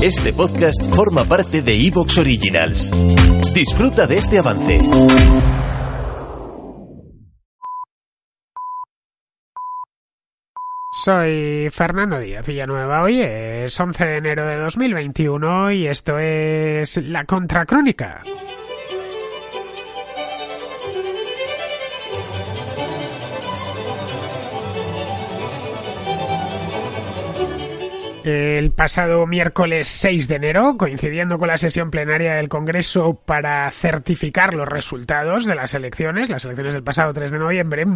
Este podcast forma parte de Evox Originals. Disfruta de este avance. Soy Fernando Díaz Villanueva. Hoy es 11 de enero de 2021 y esto es La Contracrónica. El pasado miércoles 6 de enero, coincidiendo con la sesión plenaria del Congreso para certificar los resultados de las elecciones, las elecciones del pasado 3 de noviembre,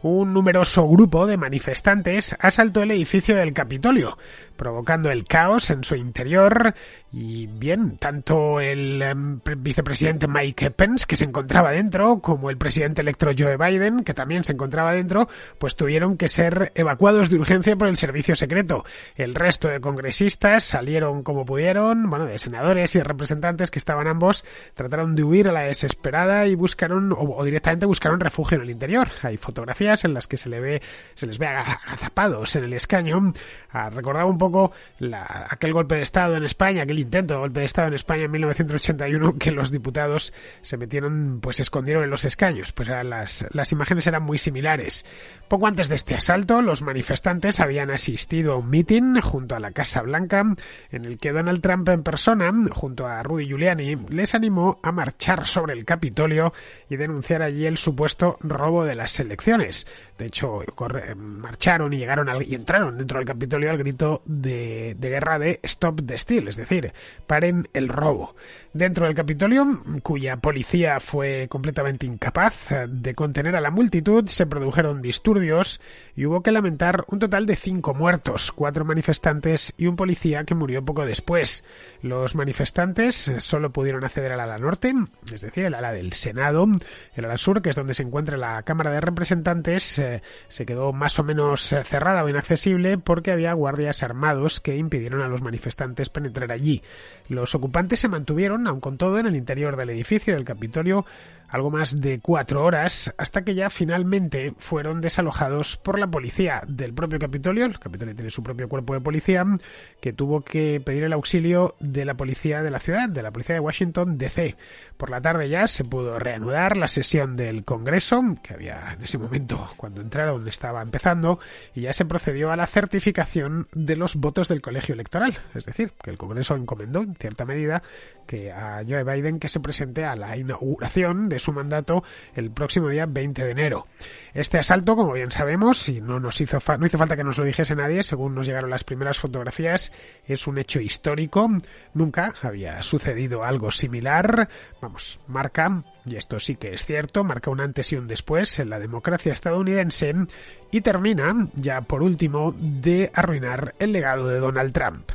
un numeroso grupo de manifestantes asaltó el edificio del Capitolio, provocando el caos en su interior y bien, tanto el em, vicepresidente Mike Pence, que se encontraba dentro, como el presidente electo Joe Biden, que también se encontraba dentro, pues tuvieron que ser evacuados de urgencia por el servicio secreto. El resto de congresistas salieron como pudieron, bueno, de senadores y representantes que estaban ambos, trataron de huir a la desesperada y buscaron, o, directamente buscaron refugio en el interior. Hay fotografías en las que se le ve, se les ve agazapados en el escaño. Ah, recordaba un poco aquel golpe de Estado en España, aquel intento de golpe de Estado en España en 1981 que los diputados se metieron, pues se escondieron en los escaños. Pues las, las imágenes eran muy similares. Poco antes de este asalto, los manifestantes habían asistido a un mitin junto a la Casa Blanca en el que Donald Trump en persona, junto a Rudy Giuliani, les animó a marchar sobre el Capitolio y denunciar allí el supuesto robo de las elecciones. De hecho, marcharon y llegaron y entraron dentro del Capitolio al grito de, de guerra de Stop the Steal, es decir, paren el robo. Dentro del Capitolio, cuya policía fue completamente incapaz de contener a la multitud, se produjeron disturbios y hubo que lamentar un total de cinco muertos, cuatro manifestantes y un policía que murió poco después. Los manifestantes solo pudieron acceder al ala norte, es decir, el ala del Senado. El ala sur, que es donde se encuentra la Cámara de Representantes, eh, se quedó más o menos eh, cerrada o inaccesible porque había guardias armados que impidieron a los manifestantes penetrar allí. Los ocupantes se mantuvieron, aun con todo, en el interior del edificio del Capitolio algo más de cuatro horas hasta que ya finalmente fueron desalojados por la policía del propio Capitolio. El Capitolio tiene su propio cuerpo de policía que tuvo que pedir el auxilio de la policía de la ciudad, de la policía de Washington DC. Por la tarde ya se pudo reanudar la sesión del Congreso, que había en ese momento cuando entraron estaba empezando, y ya se procedió a la certificación de los votos del colegio electoral. Es decir, que el Congreso encomendó en cierta medida que a Joe Biden que se presente a la inauguración de su mandato el próximo día 20 de enero. Este asalto, como bien sabemos, y no nos hizo, no hizo falta que nos lo dijese nadie, según nos llegaron las primeras fotografías, es un hecho histórico. Nunca había sucedido algo similar. Vamos, marca, y esto sí que es cierto, marca un antes y un después en la democracia estadounidense y termina, ya por último, de arruinar el legado de Donald Trump.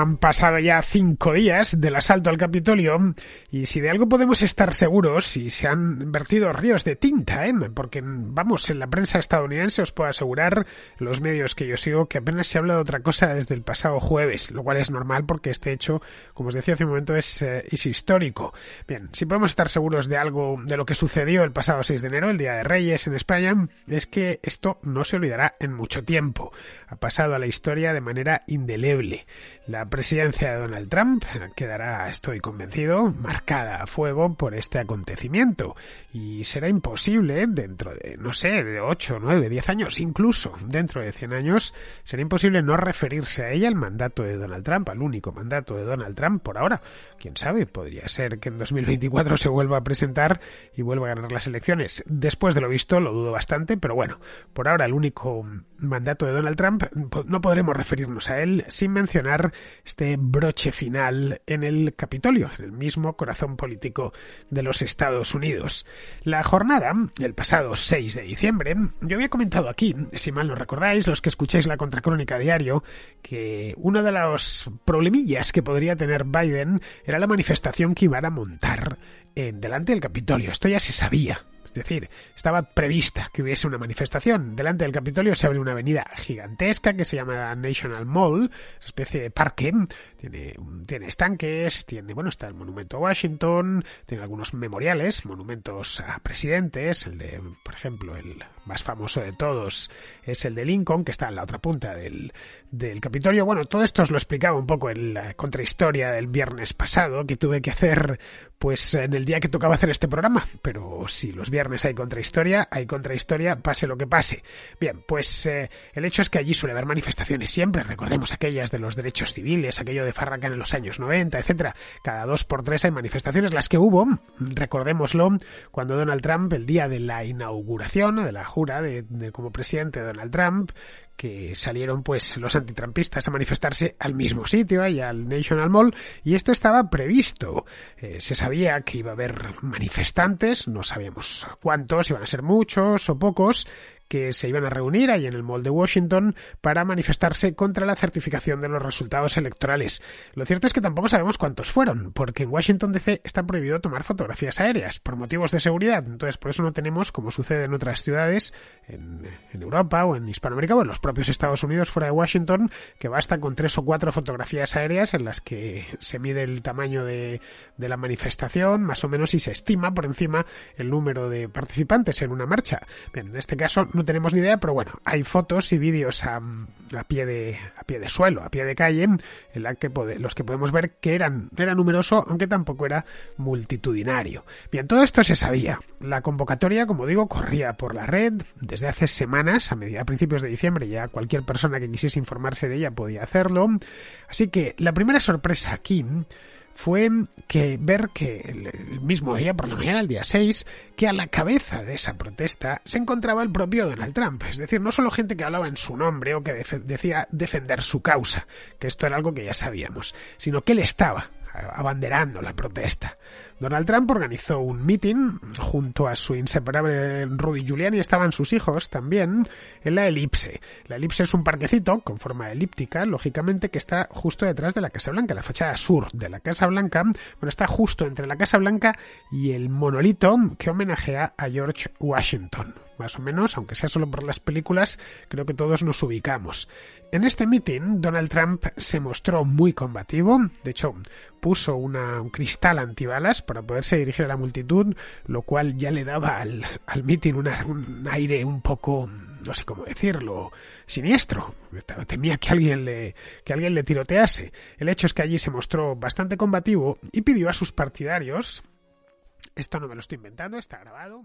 Han pasado ya cinco días del asalto al Capitolio y si de algo podemos estar seguros, y se han vertido ríos de tinta, ¿eh? porque vamos, en la prensa estadounidense os puedo asegurar, los medios que yo sigo, que apenas se habla de otra cosa desde el pasado jueves, lo cual es normal porque este hecho, como os decía hace un momento, es, eh, es histórico. Bien, si podemos estar seguros de algo de lo que sucedió el pasado 6 de enero, el Día de Reyes en España, es que esto no se olvidará en mucho tiempo. Ha pasado a la historia de manera indeleble. La presidencia de Donald Trump quedará, estoy convencido, marcada a fuego por este acontecimiento y será imposible dentro de, no sé, de 8, 9, 10 años, incluso dentro de 100 años, será imposible no referirse a ella al mandato de Donald Trump, al único mandato de Donald Trump por ahora. Quién sabe, podría ser que en 2024 se vuelva a presentar y vuelva a ganar las elecciones. Después de lo visto, lo dudo bastante, pero bueno, por ahora el único mandato de Donald Trump no podremos referirnos a él sin mencionar este broche final en el Capitolio, en el mismo corazón político de los Estados Unidos. La jornada, el pasado 6 de diciembre, yo había comentado aquí, si mal no recordáis, los que escucháis la contracrónica diario, que uno de los problemillas que podría tener Biden era la manifestación que iban a montar en delante del Capitolio. Esto ya se sabía. Decir, estaba prevista que hubiese una manifestación. Delante del Capitolio se abre una avenida gigantesca que se llama National Mall, especie de parque. Tiene, tiene estanques, tiene, bueno, está el monumento a Washington, tiene algunos memoriales, monumentos a presidentes, el de, por ejemplo, el más famoso de todos es el de Lincoln, que está en la otra punta del, del Capitolio. Bueno, todo esto os lo explicaba un poco en la contrahistoria del viernes pasado, que tuve que hacer pues en el día que tocaba hacer este programa. Pero si los viernes hay contrahistoria, hay contrahistoria, pase lo que pase. Bien, pues eh, el hecho es que allí suele haber manifestaciones siempre, recordemos aquellas de los derechos civiles, aquello de Farracan en los años 90, etcétera. Cada dos por tres hay manifestaciones, las que hubo, recordémoslo, cuando Donald Trump, el día de la inauguración, de la jura de, de como presidente de Donald Trump, que salieron pues los antitrampistas a manifestarse al mismo sitio, y al National Mall, y esto estaba previsto. Eh, se sabía que iba a haber manifestantes, no sabíamos cuántos, iban a ser muchos o pocos, que se iban a reunir ahí en el Mall de Washington para manifestarse contra la certificación de los resultados electorales. Lo cierto es que tampoco sabemos cuántos fueron, porque en Washington DC está prohibido tomar fotografías aéreas por motivos de seguridad. Entonces, por eso no tenemos, como sucede en otras ciudades, en, Europa o en Hispanoamérica o en los propios Estados Unidos fuera de Washington, que basta con tres o cuatro fotografías aéreas en las que se mide el tamaño de, de la manifestación, más o menos, y se estima por encima el número de participantes en una marcha. Bien, en este caso no tenemos ni idea, pero bueno, hay fotos y vídeos a, pie de a pie de suelo, a pie de calle, en la que los que podemos ver que eran era numeroso, aunque tampoco era multitudinario. Bien, todo esto se sabía. La convocatoria, como digo, corría por la red desde hace semanas, a, media, a principios de diciembre, ya cualquier persona que quisiese informarse de ella podía hacerlo. Así que la primera sorpresa aquí fue que ver que el, mismo día, por la mañana, el día 6, que a la cabeza de esa protesta se encontraba el propio Donald Trump. Es decir, no solo gente que hablaba en su nombre o que decía defender su causa, que esto era algo que ya sabíamos, sino que él estaba abanderando la protesta. Donald Trump organizó un meeting junto a su inseparable Rudy Giuliani, estaban sus hijos también, en la Elipse. La Elipse es un parquecito con forma elíptica, lógicamente, que está justo detrás de la Casa Blanca, la fachada sur de la Casa Blanca, bueno, está justo entre la Casa Blanca y el monolito que homenajea a George Washington. Más o menos, aunque sea solo por las películas, creo que todos nos ubicamos. En este meeting, Donald Trump se mostró muy combativo, de hecho, puso una, un cristal antibalas para poderse dirigir a la multitud, lo cual ya le daba al, al meeting un aire un poco, no sé cómo decirlo, siniestro. Temía que alguien le, que alguien le tirotease. El hecho es que allí se mostró bastante combativo y pidió a sus partidarios, esto no me lo estoy inventando, está grabado.